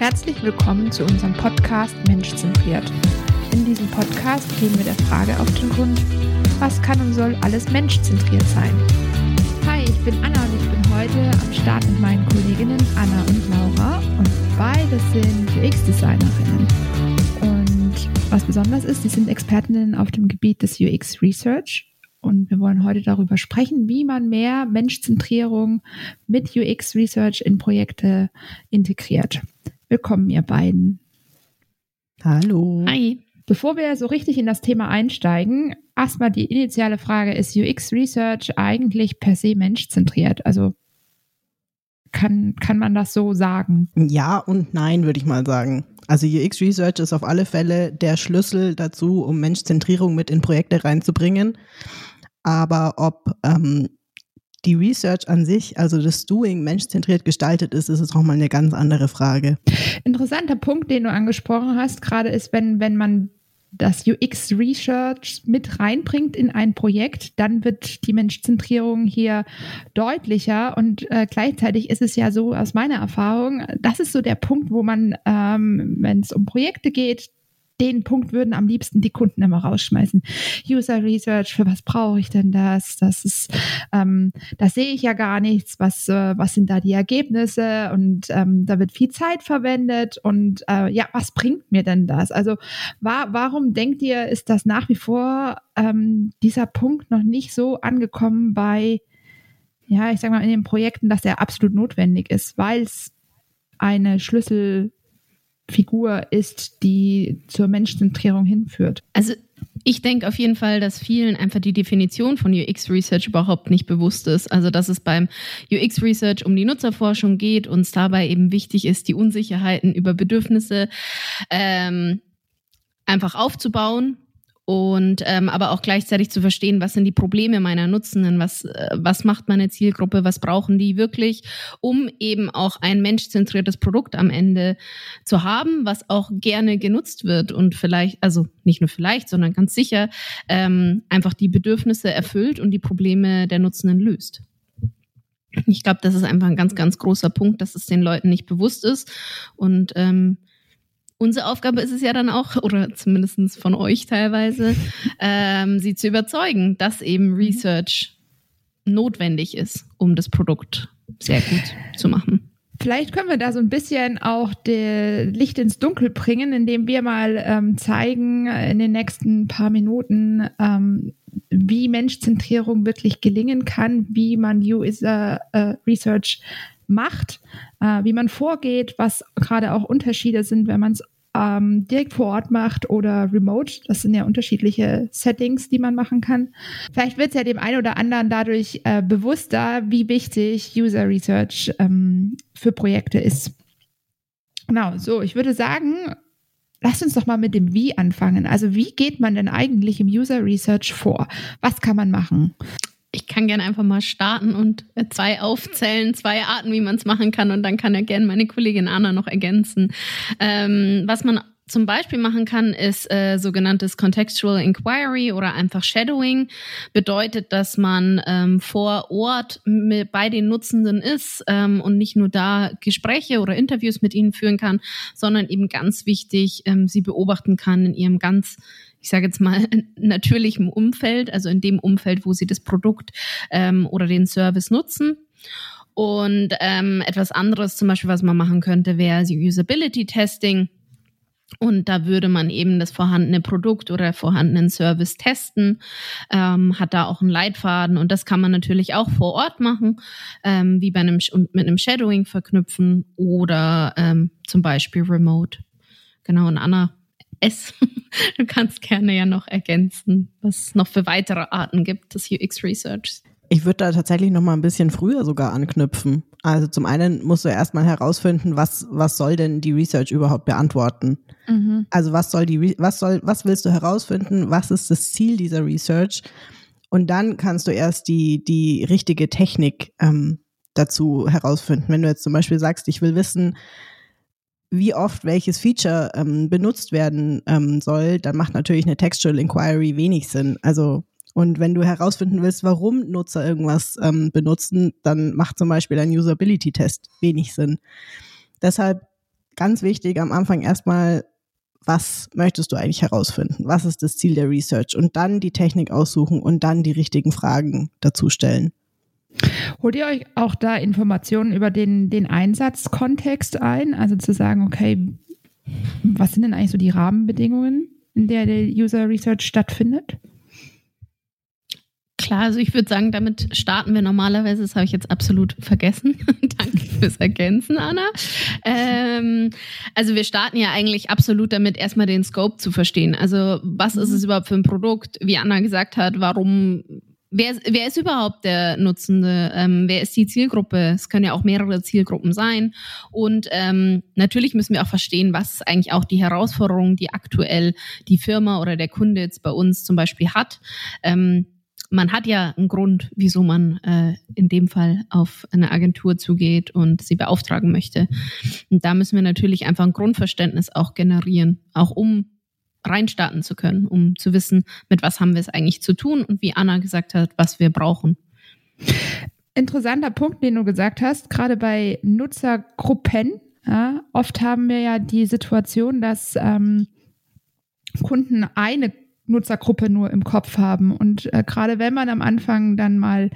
Herzlich willkommen zu unserem Podcast Menschzentriert. In diesem Podcast gehen wir der Frage auf den Grund, was kann und soll alles menschzentriert sein? Hi, ich bin Anna und ich bin heute am Start mit meinen Kolleginnen Anna und Laura und beide sind UX-Designerinnen. Und was besonders ist, sie sind Expertinnen auf dem Gebiet des UX Research und wir wollen heute darüber sprechen, wie man mehr Menschzentrierung mit UX Research in Projekte integriert. Willkommen, ihr beiden. Hallo. Hi. Bevor wir so richtig in das Thema einsteigen, erstmal die initiale Frage, ist UX Research eigentlich per se menschzentriert? Also kann, kann man das so sagen? Ja und nein, würde ich mal sagen. Also UX Research ist auf alle Fälle der Schlüssel dazu, um Menschzentrierung mit in Projekte reinzubringen. Aber ob ähm, die Research an sich, also das Doing menschzentriert gestaltet ist, ist es nochmal eine ganz andere Frage. Interessanter Punkt, den du angesprochen hast, gerade ist, wenn, wenn man das UX Research mit reinbringt in ein Projekt, dann wird die Menschzentrierung hier deutlicher und äh, gleichzeitig ist es ja so aus meiner Erfahrung, das ist so der Punkt, wo man, ähm, wenn es um Projekte geht, den Punkt würden am liebsten die Kunden immer rausschmeißen. User Research, für was brauche ich denn das? Das ist, ähm, da sehe ich ja gar nichts. Was, äh, was sind da die Ergebnisse? Und ähm, da wird viel Zeit verwendet. Und äh, ja, was bringt mir denn das? Also wa warum denkt ihr, ist das nach wie vor ähm, dieser Punkt noch nicht so angekommen bei, ja, ich sag mal, in den Projekten, dass er absolut notwendig ist, weil es eine Schlüssel Figur ist, die zur Menschzentrierung hinführt. Also ich denke auf jeden Fall, dass vielen einfach die Definition von UX Research überhaupt nicht bewusst ist. Also dass es beim UX Research um die Nutzerforschung geht und es dabei eben wichtig ist, die Unsicherheiten über Bedürfnisse ähm, einfach aufzubauen und ähm, aber auch gleichzeitig zu verstehen, was sind die Probleme meiner Nutzenden, was, äh, was macht meine Zielgruppe, was brauchen die wirklich, um eben auch ein menschzentriertes Produkt am Ende zu haben, was auch gerne genutzt wird und vielleicht, also nicht nur vielleicht, sondern ganz sicher ähm, einfach die Bedürfnisse erfüllt und die Probleme der Nutzenden löst. Ich glaube, das ist einfach ein ganz, ganz großer Punkt, dass es den Leuten nicht bewusst ist. Und ähm, unsere Aufgabe ist es ja dann auch, oder zumindest von euch teilweise, ähm, sie zu überzeugen, dass eben mhm. Research notwendig ist, um das Produkt sehr gut zu machen. Vielleicht können wir da so ein bisschen auch Licht ins Dunkel bringen, indem wir mal ähm, zeigen in den nächsten paar Minuten, ähm, wie Menschzentrierung wirklich gelingen kann, wie man User äh, Research macht, äh, wie man vorgeht, was gerade auch Unterschiede sind, wenn man es ähm, direkt vor Ort macht oder remote. Das sind ja unterschiedliche Settings, die man machen kann. Vielleicht wird es ja dem einen oder anderen dadurch äh, bewusster, wie wichtig User Research ähm, für Projekte ist. Genau, so, ich würde sagen, Lass uns doch mal mit dem Wie anfangen. Also wie geht man denn eigentlich im User Research vor? Was kann man machen? Ich kann gerne einfach mal starten und äh, zwei aufzählen, zwei Arten, wie man es machen kann. Und dann kann ja gerne meine Kollegin Anna noch ergänzen. Ähm, was man zum Beispiel machen kann, ist äh, sogenanntes Contextual Inquiry oder einfach Shadowing. Bedeutet, dass man ähm, vor Ort mit, bei den Nutzenden ist ähm, und nicht nur da Gespräche oder Interviews mit ihnen führen kann, sondern eben ganz wichtig, ähm, sie beobachten kann in ihrem ganz ich sage jetzt mal, natürlichem Umfeld, also in dem Umfeld, wo sie das Produkt ähm, oder den Service nutzen. Und ähm, etwas anderes zum Beispiel, was man machen könnte, wäre Usability Testing. Und da würde man eben das vorhandene Produkt oder vorhandenen Service testen, ähm, hat da auch einen Leitfaden und das kann man natürlich auch vor Ort machen, ähm, wie bei einem mit einem Shadowing verknüpfen oder ähm, zum Beispiel remote. Genau, und Anna S. Du kannst gerne ja noch ergänzen, was es noch für weitere Arten gibt des UX Researchs. Ich würde da tatsächlich noch mal ein bisschen früher sogar anknüpfen. Also zum einen musst du erstmal herausfinden, was, was soll denn die Research überhaupt beantworten? Mhm. Also was soll die, was soll, was willst du herausfinden? Was ist das Ziel dieser Research? Und dann kannst du erst die, die richtige Technik ähm, dazu herausfinden. Wenn du jetzt zum Beispiel sagst, ich will wissen, wie oft welches Feature ähm, benutzt werden ähm, soll, dann macht natürlich eine Textual Inquiry wenig Sinn. Also und wenn du herausfinden willst, warum Nutzer irgendwas ähm, benutzen, dann macht zum Beispiel ein Usability-Test wenig Sinn. Deshalb ganz wichtig am Anfang erstmal, was möchtest du eigentlich herausfinden? Was ist das Ziel der Research? Und dann die Technik aussuchen und dann die richtigen Fragen dazu stellen. Holt ihr euch auch da Informationen über den, den Einsatzkontext ein? Also zu sagen, okay, was sind denn eigentlich so die Rahmenbedingungen, in der der User Research stattfindet? Klar, also ich würde sagen, damit starten wir normalerweise. Das habe ich jetzt absolut vergessen. Danke fürs Ergänzen, Anna. Ähm, also wir starten ja eigentlich absolut damit, erstmal den Scope zu verstehen. Also was ist es mhm. überhaupt für ein Produkt? Wie Anna gesagt hat, warum Wer, wer ist überhaupt der Nutzende? Ähm, wer ist die Zielgruppe? Es können ja auch mehrere Zielgruppen sein. Und ähm, natürlich müssen wir auch verstehen, was eigentlich auch die Herausforderung, die aktuell die Firma oder der Kunde jetzt bei uns zum Beispiel hat. Ähm, man hat ja einen Grund, wieso man äh, in dem Fall auf eine Agentur zugeht und sie beauftragen möchte. Und da müssen wir natürlich einfach ein Grundverständnis auch generieren, auch um reinstarten zu können, um zu wissen, mit was haben wir es eigentlich zu tun und wie Anna gesagt hat, was wir brauchen. Interessanter Punkt, den du gesagt hast, gerade bei Nutzergruppen. Ja, oft haben wir ja die Situation, dass ähm, Kunden eine Nutzergruppe nur im Kopf haben. Und äh, gerade wenn man am Anfang dann mal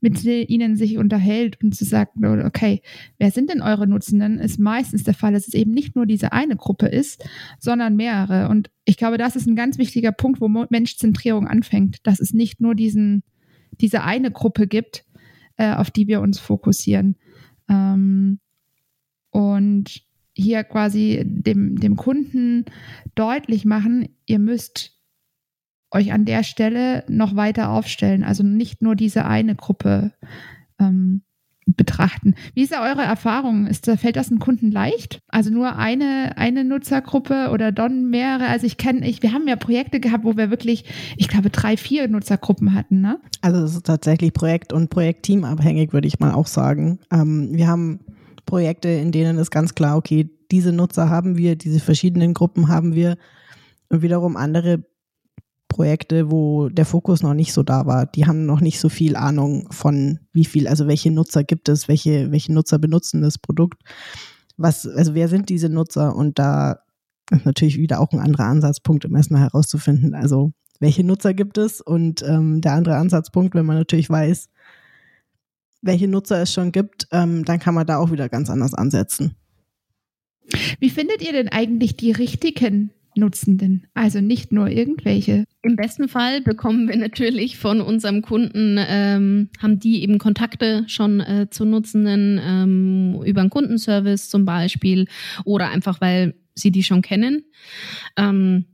mit ihnen sich unterhält und zu sagen, okay, wer sind denn eure Nutzenden, ist meistens der Fall, dass es eben nicht nur diese eine Gruppe ist, sondern mehrere. Und ich glaube, das ist ein ganz wichtiger Punkt, wo Menschzentrierung anfängt, dass es nicht nur diesen, diese eine Gruppe gibt, äh, auf die wir uns fokussieren. Ähm, und hier quasi dem, dem Kunden deutlich machen, ihr müsst euch an der Stelle noch weiter aufstellen. Also nicht nur diese eine Gruppe ähm, betrachten. Wie ist da eure Erfahrung? Ist, fällt das einem Kunden leicht? Also nur eine, eine Nutzergruppe oder dann mehrere? Also ich kenne, ich, wir haben ja Projekte gehabt, wo wir wirklich, ich glaube, drei, vier Nutzergruppen hatten, ne? Also es ist tatsächlich Projekt- und Projektteam abhängig, würde ich mal auch sagen. Ähm, wir haben Projekte, in denen ist ganz klar, okay, diese Nutzer haben wir, diese verschiedenen Gruppen haben wir. Und wiederum andere Projekte, wo der Fokus noch nicht so da war. Die haben noch nicht so viel Ahnung von wie viel, also welche Nutzer gibt es, welche, welche Nutzer benutzen das Produkt. Was, also wer sind diese Nutzer? Und da ist natürlich wieder auch ein anderer Ansatzpunkt, um erstmal herauszufinden, also welche Nutzer gibt es? Und ähm, der andere Ansatzpunkt, wenn man natürlich weiß, welche Nutzer es schon gibt, ähm, dann kann man da auch wieder ganz anders ansetzen. Wie findet ihr denn eigentlich die richtigen Nutzenden, also nicht nur irgendwelche. Im besten Fall bekommen wir natürlich von unserem Kunden, ähm, haben die eben Kontakte schon äh, zu Nutzenden ähm, über einen Kundenservice zum Beispiel oder einfach, weil sie die schon kennen. Ähm,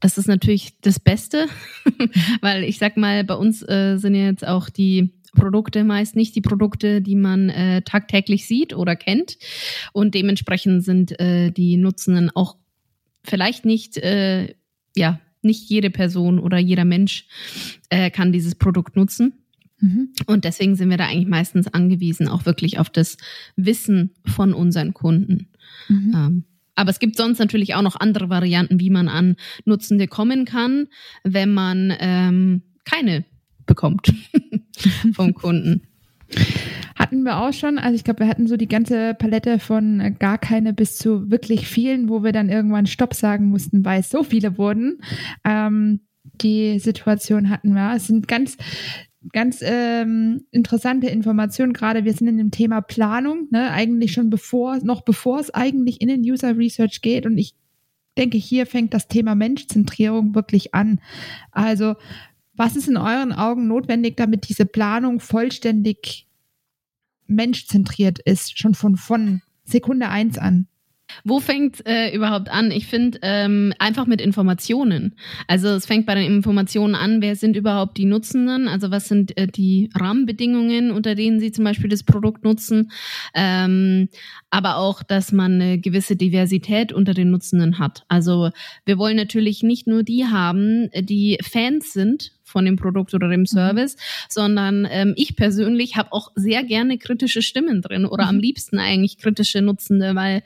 das ist natürlich das Beste, weil ich sag mal, bei uns äh, sind ja jetzt auch die Produkte meist nicht die Produkte, die man äh, tagtäglich sieht oder kennt. Und dementsprechend sind äh, die Nutzenden auch vielleicht nicht, äh, ja, nicht jede Person oder jeder Mensch äh, kann dieses Produkt nutzen. Mhm. Und deswegen sind wir da eigentlich meistens angewiesen, auch wirklich auf das Wissen von unseren Kunden. Mhm. Ähm, aber es gibt sonst natürlich auch noch andere Varianten, wie man an Nutzende kommen kann, wenn man ähm, keine bekommt vom Kunden. Hatten wir auch schon. Also ich glaube, wir hatten so die ganze Palette von äh, gar keine bis zu wirklich vielen, wo wir dann irgendwann Stopp sagen mussten, weil es so viele wurden. Ähm, die Situation hatten wir. Es sind ganz, ganz ähm, interessante Informationen. Gerade wir sind in dem Thema Planung, ne? eigentlich schon bevor, noch bevor es eigentlich in den User Research geht. Und ich denke, hier fängt das Thema Menschzentrierung wirklich an. Also was ist in euren Augen notwendig, damit diese Planung vollständig menschzentriert ist, schon von, von Sekunde eins an? Wo fängt äh, überhaupt an? Ich finde ähm, einfach mit Informationen. Also es fängt bei den Informationen an, wer sind überhaupt die Nutzenden? Also was sind äh, die Rahmenbedingungen, unter denen sie zum Beispiel das Produkt nutzen? Ähm, aber auch, dass man eine gewisse Diversität unter den Nutzenden hat. Also wir wollen natürlich nicht nur die haben, die Fans sind von dem Produkt oder dem mhm. Service, mhm. sondern ähm, ich persönlich habe auch sehr gerne kritische Stimmen drin oder mhm. am liebsten eigentlich kritische Nutzende, weil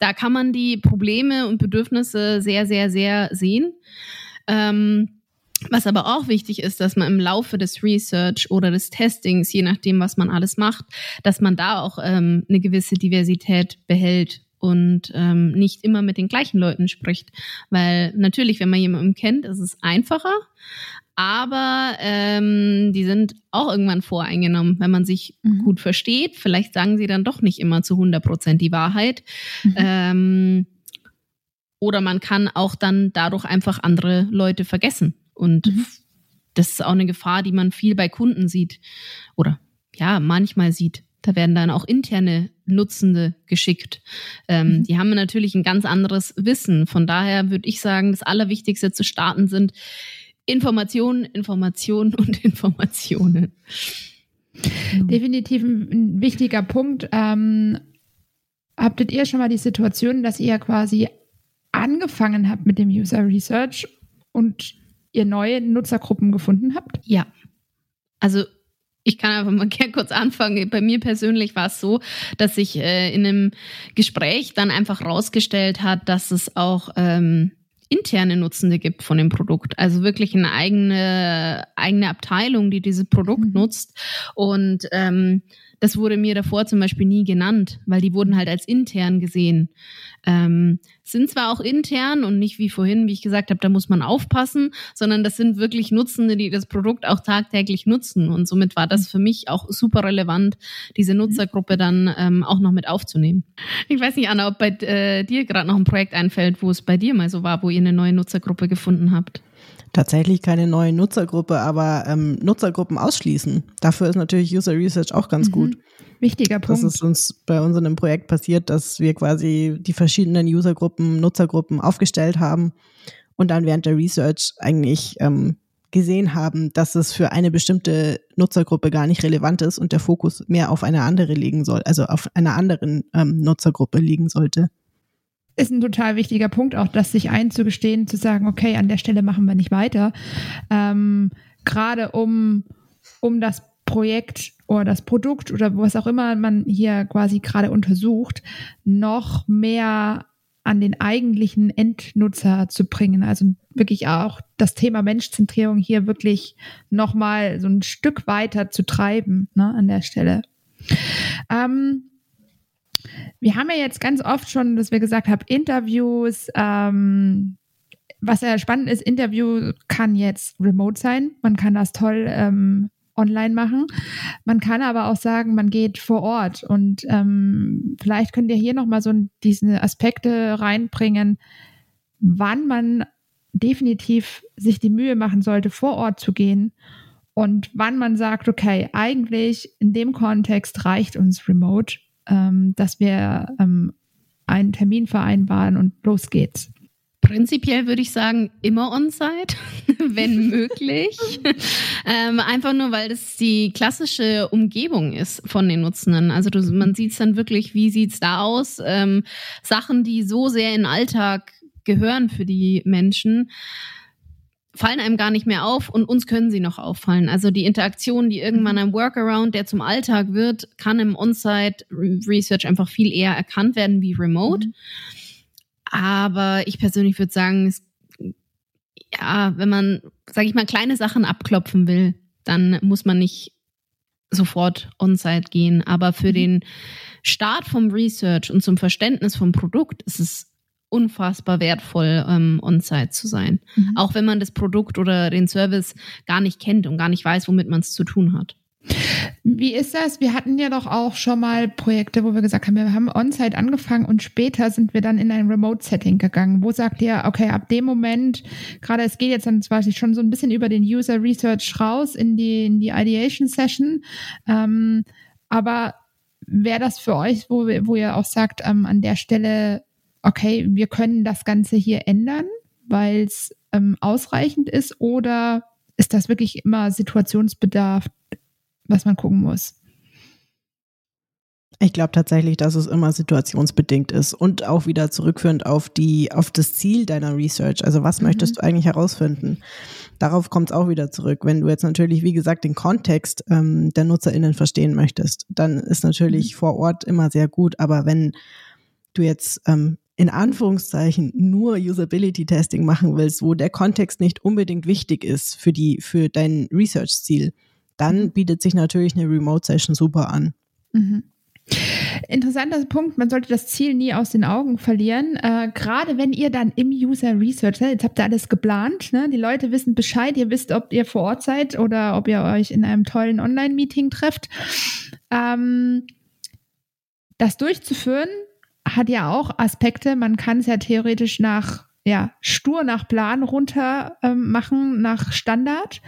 da kann man die Probleme und Bedürfnisse sehr, sehr, sehr sehen. Ähm, was aber auch wichtig ist, dass man im Laufe des Research oder des Testings, je nachdem, was man alles macht, dass man da auch ähm, eine gewisse Diversität behält und ähm, nicht immer mit den gleichen Leuten spricht. Weil natürlich, wenn man jemanden kennt, ist es einfacher, aber ähm, die sind auch irgendwann voreingenommen, wenn man sich mhm. gut versteht. Vielleicht sagen sie dann doch nicht immer zu 100 Prozent die Wahrheit. Mhm. Ähm, oder man kann auch dann dadurch einfach andere Leute vergessen. Und mhm. das ist auch eine Gefahr, die man viel bei Kunden sieht. Oder ja, manchmal sieht. Da werden dann auch interne Nutzende geschickt. Ähm, mhm. Die haben natürlich ein ganz anderes Wissen. Von daher würde ich sagen, das Allerwichtigste zu starten sind Informationen, Informationen und Informationen. Definitiv ein wichtiger Punkt. Ähm, habtet ihr schon mal die Situation, dass ihr quasi angefangen habt mit dem User Research und ihr neue Nutzergruppen gefunden habt? Ja. Also ich kann einfach mal gerne kurz anfangen. Bei mir persönlich war es so, dass sich äh, in einem Gespräch dann einfach rausgestellt hat, dass es auch ähm, interne Nutzende gibt von dem Produkt. Also wirklich eine eigene, eigene Abteilung, die dieses Produkt mhm. nutzt. Und ähm, das wurde mir davor zum Beispiel nie genannt, weil die wurden halt als intern gesehen. Ähm, sind zwar auch intern und nicht wie vorhin, wie ich gesagt habe, da muss man aufpassen, sondern das sind wirklich Nutzende, die das Produkt auch tagtäglich nutzen. Und somit war das für mich auch super relevant, diese Nutzergruppe dann ähm, auch noch mit aufzunehmen. Ich weiß nicht, Anna, ob bei äh, dir gerade noch ein Projekt einfällt, wo es bei dir mal so war, wo ihr eine neue Nutzergruppe gefunden habt tatsächlich keine neue Nutzergruppe, aber ähm, Nutzergruppen ausschließen. Dafür ist natürlich User Research auch ganz mhm. gut. Wichtiger Punkt. Das ist uns bei uns in einem Projekt passiert, dass wir quasi die verschiedenen Usergruppen, Nutzergruppen aufgestellt haben und dann während der Research eigentlich ähm, gesehen haben, dass es für eine bestimmte Nutzergruppe gar nicht relevant ist und der Fokus mehr auf eine andere liegen soll, also auf einer anderen ähm, Nutzergruppe liegen sollte ist ein total wichtiger Punkt, auch das sich einzugestehen, zu sagen, okay, an der Stelle machen wir nicht weiter. Ähm, Gerade um, um das Projekt oder das Produkt oder was auch immer man hier quasi gerade untersucht, noch mehr an den eigentlichen Endnutzer zu bringen. Also wirklich auch das Thema Menschzentrierung hier wirklich nochmal so ein Stück weiter zu treiben ne, an der Stelle. Ähm, wir haben ja jetzt ganz oft schon, dass wir gesagt haben, Interviews, ähm, was ja spannend ist, Interview kann jetzt remote sein. Man kann das toll ähm, online machen. Man kann aber auch sagen, man geht vor Ort. Und ähm, vielleicht könnt ihr hier nochmal so diese Aspekte reinbringen, wann man definitiv sich die Mühe machen sollte, vor Ort zu gehen und wann man sagt, okay, eigentlich in dem Kontext reicht uns Remote ähm, dass wir ähm, einen Termin vereinbaren und los geht's. Prinzipiell würde ich sagen, immer on-site, wenn möglich. ähm, einfach nur, weil das die klassische Umgebung ist von den Nutzenden. Also du, man sieht es dann wirklich, wie sieht es da aus? Ähm, Sachen, die so sehr in den Alltag gehören für die Menschen fallen einem gar nicht mehr auf und uns können sie noch auffallen. Also die Interaktion, die irgendwann mhm. ein Workaround, der zum Alltag wird, kann im On-Site Research einfach viel eher erkannt werden wie remote. Mhm. Aber ich persönlich würde sagen, es, ja, wenn man, sage ich mal, kleine Sachen abklopfen will, dann muss man nicht sofort on-site gehen. Aber für mhm. den Start vom Research und zum Verständnis vom Produkt ist es unfassbar wertvoll, ähm, on-site zu sein. Mhm. Auch wenn man das Produkt oder den Service gar nicht kennt und gar nicht weiß, womit man es zu tun hat. Wie ist das? Wir hatten ja doch auch schon mal Projekte, wo wir gesagt haben, wir haben on-site angefangen und später sind wir dann in ein Remote-Setting gegangen. Wo sagt ihr, okay, ab dem Moment, gerade es geht jetzt dann zwar schon so ein bisschen über den User Research raus in die, in die Ideation Session, ähm, aber wäre das für euch, wo, wo ihr auch sagt, ähm, an der Stelle okay, wir können das Ganze hier ändern, weil es ähm, ausreichend ist, oder ist das wirklich immer Situationsbedarf, was man gucken muss? Ich glaube tatsächlich, dass es immer situationsbedingt ist und auch wieder zurückführend auf die, auf das Ziel deiner Research. Also was mhm. möchtest du eigentlich herausfinden? Darauf kommt es auch wieder zurück. Wenn du jetzt natürlich, wie gesagt, den Kontext ähm, der NutzerInnen verstehen möchtest, dann ist natürlich mhm. vor Ort immer sehr gut. Aber wenn du jetzt ähm, in Anführungszeichen nur Usability-Testing machen willst, wo der Kontext nicht unbedingt wichtig ist für die, für dein Research-Ziel, dann mhm. bietet sich natürlich eine Remote-Session super an. Mhm. Interessanter Punkt, man sollte das Ziel nie aus den Augen verlieren. Äh, Gerade wenn ihr dann im User Research, jetzt habt ihr alles geplant, ne? die Leute wissen Bescheid, ihr wisst, ob ihr vor Ort seid oder ob ihr euch in einem tollen Online-Meeting trefft. Ähm, das durchzuführen hat ja auch Aspekte. Man kann es ja theoretisch nach ja, stur nach Plan runter ähm, machen, nach Standard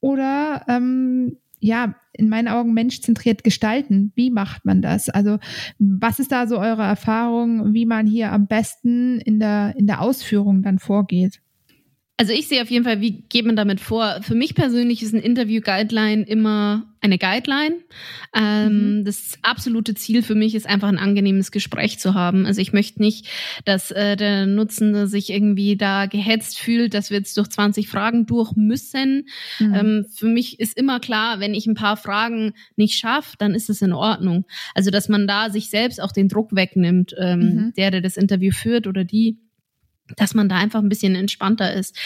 oder ähm, ja, in meinen Augen menschzentriert gestalten. Wie macht man das? Also, was ist da so eure Erfahrung, wie man hier am besten in der, in der Ausführung dann vorgeht? Also ich sehe auf jeden Fall, wie geht man damit vor? Für mich persönlich ist ein Interview-Guideline immer eine Guideline. Ähm, mhm. Das absolute Ziel für mich ist einfach ein angenehmes Gespräch zu haben. Also ich möchte nicht, dass äh, der Nutzende sich irgendwie da gehetzt fühlt, dass wir jetzt durch 20 Fragen durch müssen. Mhm. Ähm, für mich ist immer klar, wenn ich ein paar Fragen nicht schaffe, dann ist es in Ordnung. Also dass man da sich selbst auch den Druck wegnimmt, ähm, mhm. der, der das Interview führt oder die dass man da einfach ein bisschen entspannter ist.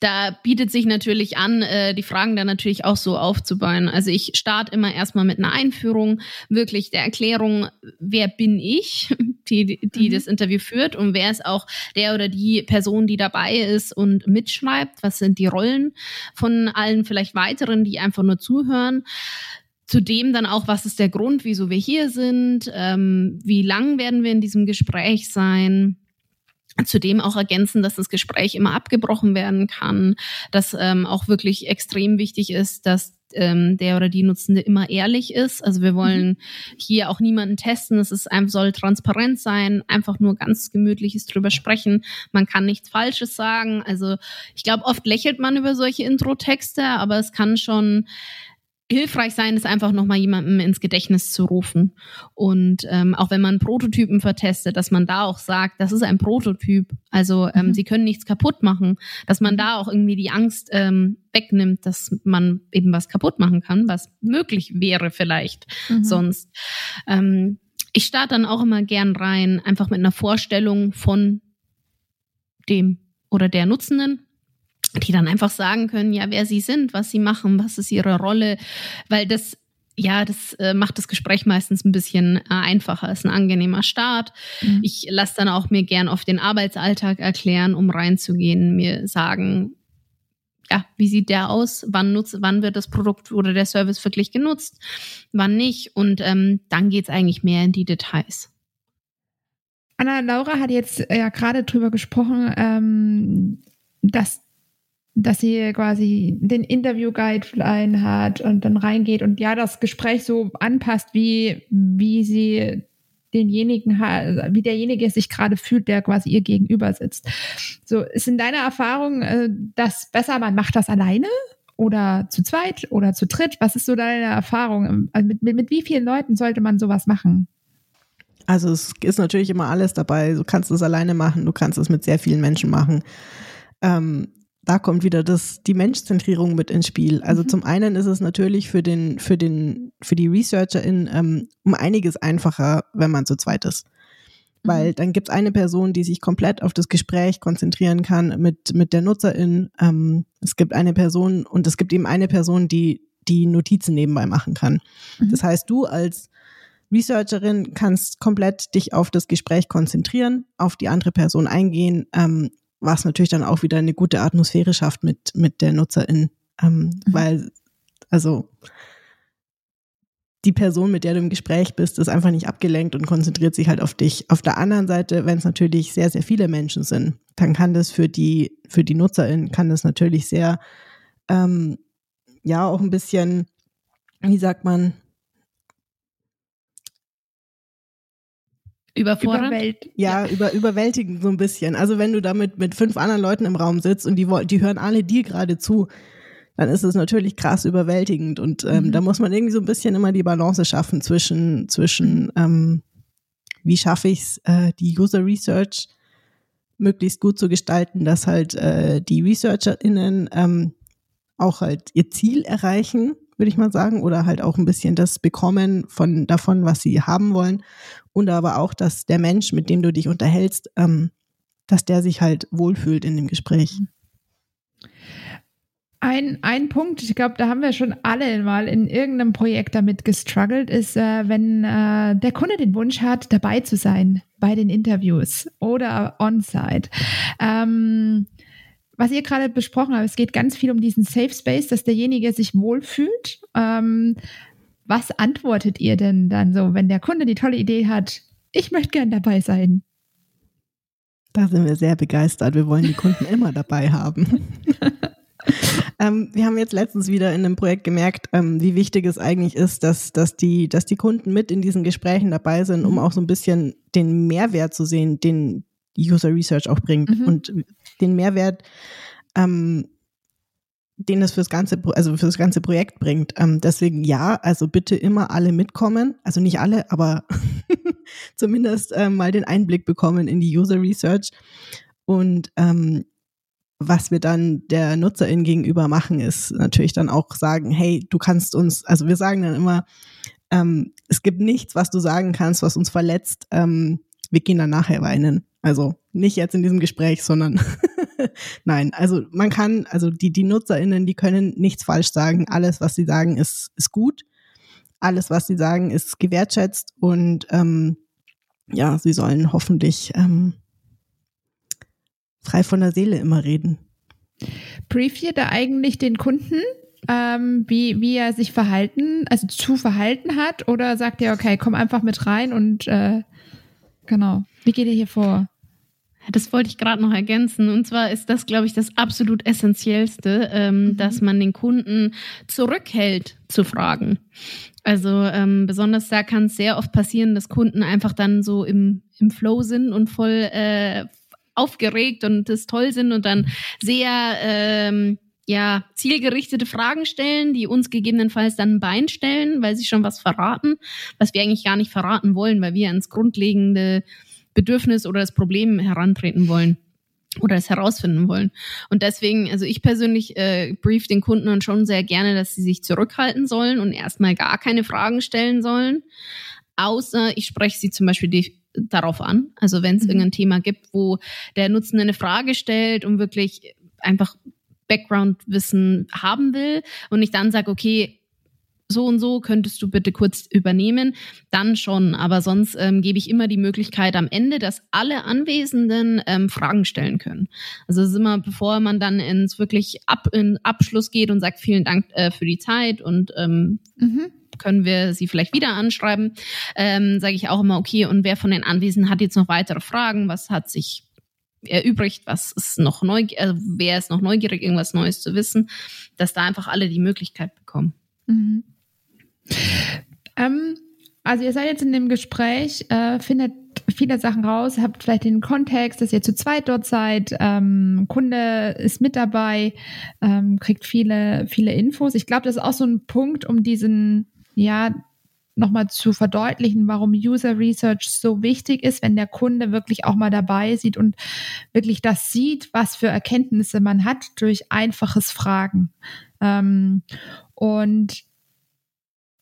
Da bietet sich natürlich an, äh, die Fragen dann natürlich auch so aufzubauen. Also ich starte immer erstmal mit einer Einführung, wirklich der Erklärung, wer bin ich, die, die mhm. das Interview führt und wer ist auch der oder die Person, die dabei ist und mitschreibt, was sind die Rollen von allen vielleicht weiteren, die einfach nur zuhören. Zudem dann auch, was ist der Grund, wieso wir hier sind, ähm, wie lang werden wir in diesem Gespräch sein, Zudem auch ergänzen, dass das Gespräch immer abgebrochen werden kann, dass ähm, auch wirklich extrem wichtig ist, dass ähm, der oder die Nutzende immer ehrlich ist. Also wir wollen mhm. hier auch niemanden testen. Es ist einfach, soll transparent sein, einfach nur ganz gemütliches drüber sprechen. Man kann nichts Falsches sagen. Also ich glaube, oft lächelt man über solche Intro-Texte, aber es kann schon hilfreich sein, ist einfach nochmal jemandem ins Gedächtnis zu rufen. Und ähm, auch wenn man Prototypen vertestet, dass man da auch sagt, das ist ein Prototyp. Also ähm, mhm. sie können nichts kaputt machen. Dass man da auch irgendwie die Angst ähm, wegnimmt, dass man eben was kaputt machen kann, was möglich wäre vielleicht mhm. sonst. Ähm, ich starte dann auch immer gern rein, einfach mit einer Vorstellung von dem oder der Nutzenden, die dann einfach sagen können, ja, wer sie sind, was sie machen, was ist ihre Rolle, weil das ja, das äh, macht das Gespräch meistens ein bisschen äh, einfacher. Ist ein angenehmer Start. Mhm. Ich lasse dann auch mir gern auf den Arbeitsalltag erklären, um reinzugehen, mir sagen, ja, wie sieht der aus? Wann nutzt, wann wird das Produkt oder der Service wirklich genutzt? Wann nicht? Und ähm, dann geht's eigentlich mehr in die Details. Anna Laura hat jetzt ja gerade drüber gesprochen, ähm, dass dass sie quasi den Interview-Guideline hat und dann reingeht und ja, das Gespräch so anpasst, wie, wie sie denjenigen, wie derjenige sich gerade fühlt, der quasi ihr gegenüber sitzt. So, ist in deiner Erfahrung äh, das besser, man macht das alleine oder zu zweit oder zu dritt? Was ist so deine Erfahrung? Also mit, mit, mit wie vielen Leuten sollte man sowas machen? Also es ist natürlich immer alles dabei. Du kannst es alleine machen, du kannst es mit sehr vielen Menschen machen. Ähm, da kommt wieder das, die Menschzentrierung mit ins Spiel. Also mhm. zum einen ist es natürlich für den, für den, für die ResearcherInnen ähm, um einiges einfacher, wenn man zu zweit ist. Weil mhm. dann gibt es eine Person, die sich komplett auf das Gespräch konzentrieren kann mit, mit der Nutzerin. Ähm, es gibt eine Person und es gibt eben eine Person, die die Notizen nebenbei machen kann. Mhm. Das heißt, du als Researcherin kannst komplett dich auf das Gespräch konzentrieren, auf die andere Person eingehen, ähm, was natürlich dann auch wieder eine gute Atmosphäre schafft mit, mit der Nutzerin. Ähm, mhm. Weil, also die Person, mit der du im Gespräch bist, ist einfach nicht abgelenkt und konzentriert sich halt auf dich. Auf der anderen Seite, wenn es natürlich sehr, sehr viele Menschen sind, dann kann das für die, für die Nutzerin, kann das natürlich sehr, ähm, ja, auch ein bisschen, wie sagt man, Überfordert? Überwält ja, ja, über, überwältigend so ein bisschen. Also wenn du damit mit fünf anderen Leuten im Raum sitzt und die, die hören alle dir gerade zu, dann ist es natürlich krass überwältigend. Und ähm, mhm. da muss man irgendwie so ein bisschen immer die Balance schaffen zwischen, zwischen ähm, wie schaffe ich es, äh, die User Research möglichst gut zu gestalten, dass halt äh, die ResearcherInnen ähm, auch halt ihr Ziel erreichen würde ich mal sagen, oder halt auch ein bisschen das bekommen von davon, was sie haben wollen. Und aber auch, dass der Mensch, mit dem du dich unterhältst, ähm, dass der sich halt wohlfühlt in dem Gespräch. Ein, ein Punkt, ich glaube, da haben wir schon alle mal in irgendeinem Projekt damit gestruggelt, ist, äh, wenn äh, der Kunde den Wunsch hat, dabei zu sein bei den Interviews oder on-site. Ähm, was ihr gerade besprochen habt, es geht ganz viel um diesen Safe Space, dass derjenige sich wohlfühlt. Ähm, was antwortet ihr denn dann so, wenn der Kunde die tolle Idee hat, ich möchte gern dabei sein? Da sind wir sehr begeistert. Wir wollen die Kunden immer dabei haben. ähm, wir haben jetzt letztens wieder in einem Projekt gemerkt, ähm, wie wichtig es eigentlich ist, dass, dass, die, dass die Kunden mit in diesen Gesprächen dabei sind, um mhm. auch so ein bisschen den Mehrwert zu sehen, den User Research auch bringt. Mhm. Und den Mehrwert, ähm, den es fürs ganze, also fürs ganze Projekt bringt. Ähm, deswegen ja, also bitte immer alle mitkommen. Also nicht alle, aber zumindest äh, mal den Einblick bekommen in die User Research. Und ähm, was wir dann der Nutzerin gegenüber machen, ist natürlich dann auch sagen, hey, du kannst uns, also wir sagen dann immer, ähm, es gibt nichts, was du sagen kannst, was uns verletzt. Ähm, wir gehen dann nachher weinen. Also nicht jetzt in diesem Gespräch, sondern nein. Also man kann, also die, die NutzerInnen, die können nichts falsch sagen. Alles, was sie sagen, ist, ist gut. Alles, was sie sagen, ist gewertschätzt und ähm, ja, sie sollen hoffentlich ähm, frei von der Seele immer reden. Brief ihr da eigentlich den Kunden, ähm, wie, wie er sich verhalten, also zu verhalten hat? Oder sagt ihr, okay, komm einfach mit rein und äh, genau, wie geht ihr hier vor? Das wollte ich gerade noch ergänzen. Und zwar ist das, glaube ich, das absolut Essentiellste, ähm, mhm. dass man den Kunden zurückhält zu fragen. Also ähm, besonders da kann es sehr oft passieren, dass Kunden einfach dann so im, im Flow sind und voll äh, aufgeregt und das toll sind und dann sehr ähm, ja, zielgerichtete Fragen stellen, die uns gegebenenfalls dann ein Bein stellen, weil sie schon was verraten, was wir eigentlich gar nicht verraten wollen, weil wir ins grundlegende Bedürfnis oder das Problem herantreten wollen oder es herausfinden wollen. Und deswegen, also ich persönlich äh, brief den Kunden dann schon sehr gerne, dass sie sich zurückhalten sollen und erstmal gar keine Fragen stellen sollen, außer ich spreche sie zum Beispiel darauf an. Also wenn es mhm. irgendein Thema gibt, wo der Nutzende eine Frage stellt und wirklich einfach Background-Wissen haben will und ich dann sage, okay, so und so könntest du bitte kurz übernehmen, dann schon. Aber sonst ähm, gebe ich immer die Möglichkeit am Ende, dass alle Anwesenden ähm, Fragen stellen können. Also es ist immer, bevor man dann ins wirklich ab, in Abschluss geht und sagt, vielen Dank äh, für die Zeit und ähm, mhm. können wir Sie vielleicht wieder anschreiben, ähm, sage ich auch immer, okay, und wer von den Anwesenden hat jetzt noch weitere Fragen? Was hat sich erübrigt, was ist noch neugierig, also wer ist noch neugierig, irgendwas Neues zu wissen, dass da einfach alle die Möglichkeit bekommen. Mhm. Ähm, also ihr seid jetzt in dem Gespräch, äh, findet viele Sachen raus, habt vielleicht den Kontext, dass ihr zu zweit dort seid, ähm, Kunde ist mit dabei, ähm, kriegt viele, viele Infos. Ich glaube, das ist auch so ein Punkt, um diesen, ja, nochmal zu verdeutlichen, warum User Research so wichtig ist, wenn der Kunde wirklich auch mal dabei sieht und wirklich das sieht, was für Erkenntnisse man hat durch einfaches Fragen. Ähm, und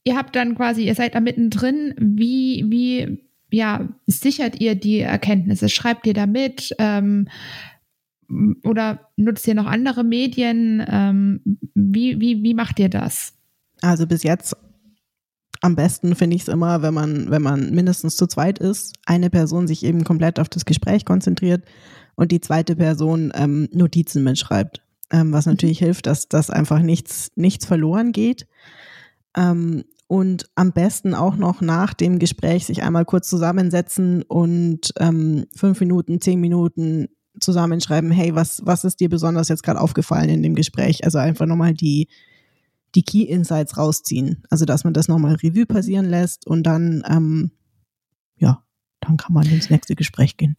ihr habt dann quasi, ihr seid da mittendrin, wie, wie, ja, sichert ihr die Erkenntnisse? Schreibt ihr da mit? Ähm, oder nutzt ihr noch andere Medien? Ähm, wie, wie, wie macht ihr das? Also bis jetzt am besten finde ich es immer, wenn man, wenn man mindestens zu zweit ist, eine Person sich eben komplett auf das Gespräch konzentriert und die zweite Person ähm, Notizen mitschreibt. Ähm, was natürlich mhm. hilft, dass, dass einfach nichts, nichts verloren geht. Ähm, und am besten auch noch nach dem Gespräch sich einmal kurz zusammensetzen und ähm, fünf Minuten, zehn Minuten zusammenschreiben, hey, was, was ist dir besonders jetzt gerade aufgefallen in dem Gespräch? Also einfach nochmal die, die Key Insights rausziehen. Also dass man das nochmal Revue passieren lässt und dann, ähm, ja, dann kann man ins nächste Gespräch gehen.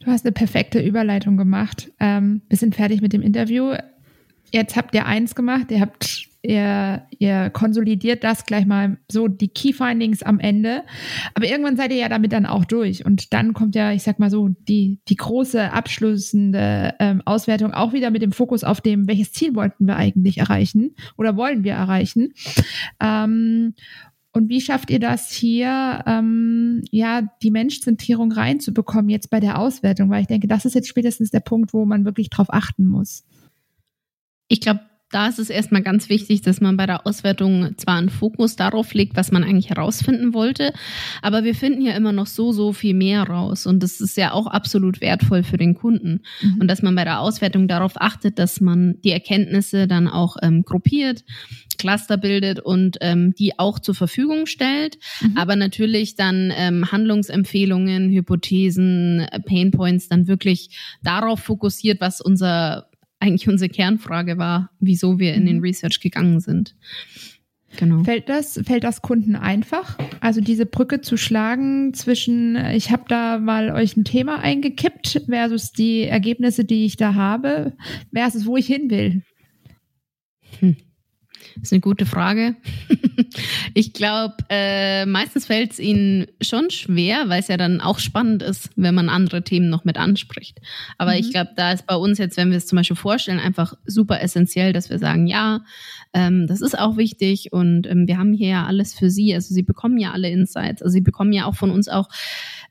Du hast eine perfekte Überleitung gemacht. Ähm, wir sind fertig mit dem Interview. Jetzt habt ihr eins gemacht, ihr habt ihr, ihr konsolidiert das gleich mal so die Key Findings am Ende. Aber irgendwann seid ihr ja damit dann auch durch. Und dann kommt ja, ich sag mal so, die, die große abschließende ähm, Auswertung auch wieder mit dem Fokus auf dem, welches Ziel wollten wir eigentlich erreichen oder wollen wir erreichen. Ähm, und wie schafft ihr das hier, ähm, ja, die Menschzentrierung reinzubekommen jetzt bei der Auswertung? Weil ich denke, das ist jetzt spätestens der Punkt, wo man wirklich drauf achten muss. Ich glaube, da ist es erstmal ganz wichtig, dass man bei der Auswertung zwar einen Fokus darauf legt, was man eigentlich herausfinden wollte, aber wir finden ja immer noch so, so viel mehr raus. Und das ist ja auch absolut wertvoll für den Kunden. Mhm. Und dass man bei der Auswertung darauf achtet, dass man die Erkenntnisse dann auch ähm, gruppiert, Cluster bildet und ähm, die auch zur Verfügung stellt. Mhm. Aber natürlich dann ähm, Handlungsempfehlungen, Hypothesen, Painpoints dann wirklich darauf fokussiert, was unser eigentlich unsere Kernfrage war, wieso wir in mhm. den Research gegangen sind. Genau. Fällt das, fällt das Kunden einfach? Also diese Brücke zu schlagen zwischen, ich habe da mal euch ein Thema eingekippt versus die Ergebnisse, die ich da habe, versus wo ich hin will? Hm. Das ist eine gute Frage. ich glaube, äh, meistens fällt es ihnen schon schwer, weil es ja dann auch spannend ist, wenn man andere Themen noch mit anspricht. Aber mhm. ich glaube, da ist bei uns jetzt, wenn wir es zum Beispiel vorstellen, einfach super essentiell, dass wir sagen, ja, ähm, das ist auch wichtig und ähm, wir haben hier ja alles für Sie. Also Sie bekommen ja alle Insights. Also Sie bekommen ja auch von uns auch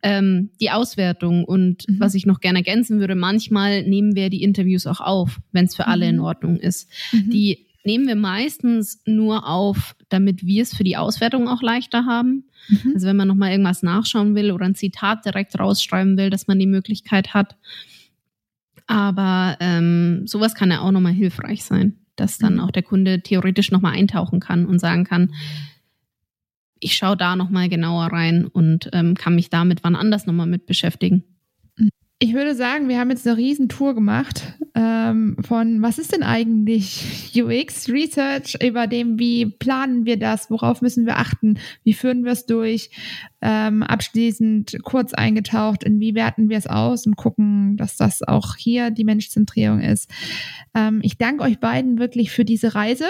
ähm, die Auswertung. Und mhm. was ich noch gerne ergänzen würde, manchmal nehmen wir die Interviews auch auf, wenn es für alle in mhm. Ordnung ist. Mhm. Die nehmen wir meistens nur auf, damit wir es für die Auswertung auch leichter haben. Mhm. Also wenn man nochmal irgendwas nachschauen will oder ein Zitat direkt rausschreiben will, dass man die Möglichkeit hat. Aber ähm, sowas kann ja auch nochmal hilfreich sein, dass dann mhm. auch der Kunde theoretisch nochmal eintauchen kann und sagen kann, ich schaue da nochmal genauer rein und ähm, kann mich damit wann anders nochmal mit beschäftigen. Ich würde sagen, wir haben jetzt eine riesen Tour gemacht ähm, von, was ist denn eigentlich UX Research, über dem, wie planen wir das, worauf müssen wir achten, wie führen wir es durch, ähm, abschließend kurz eingetaucht, in wie werten wir es aus und gucken, dass das auch hier die Menschzentrierung ist. Ähm, ich danke euch beiden wirklich für diese Reise,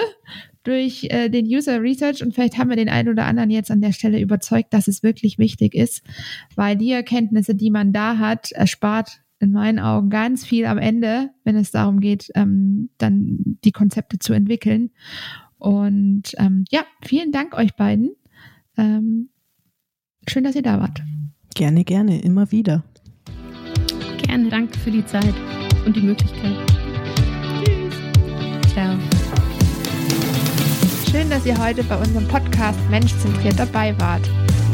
durch äh, den User Research und vielleicht haben wir den einen oder anderen jetzt an der Stelle überzeugt, dass es wirklich wichtig ist, weil die Erkenntnisse, die man da hat, erspart in meinen Augen ganz viel am Ende, wenn es darum geht, ähm, dann die Konzepte zu entwickeln. Und ähm, ja, vielen Dank euch beiden. Ähm, schön, dass ihr da wart. Gerne, gerne, immer wieder. Gerne, danke für die Zeit und die Möglichkeit. Tschüss. Ciao. Schön, dass ihr heute bei unserem Podcast Menschzentriert dabei wart.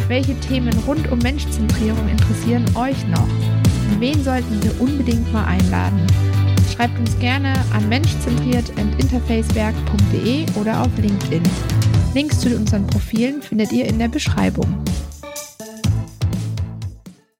Welche Themen rund um Menschzentrierung interessieren euch noch? Wen sollten wir unbedingt mal einladen? Schreibt uns gerne an menschzentriert.interfacewerk.de oder auf LinkedIn. Links zu unseren Profilen findet ihr in der Beschreibung.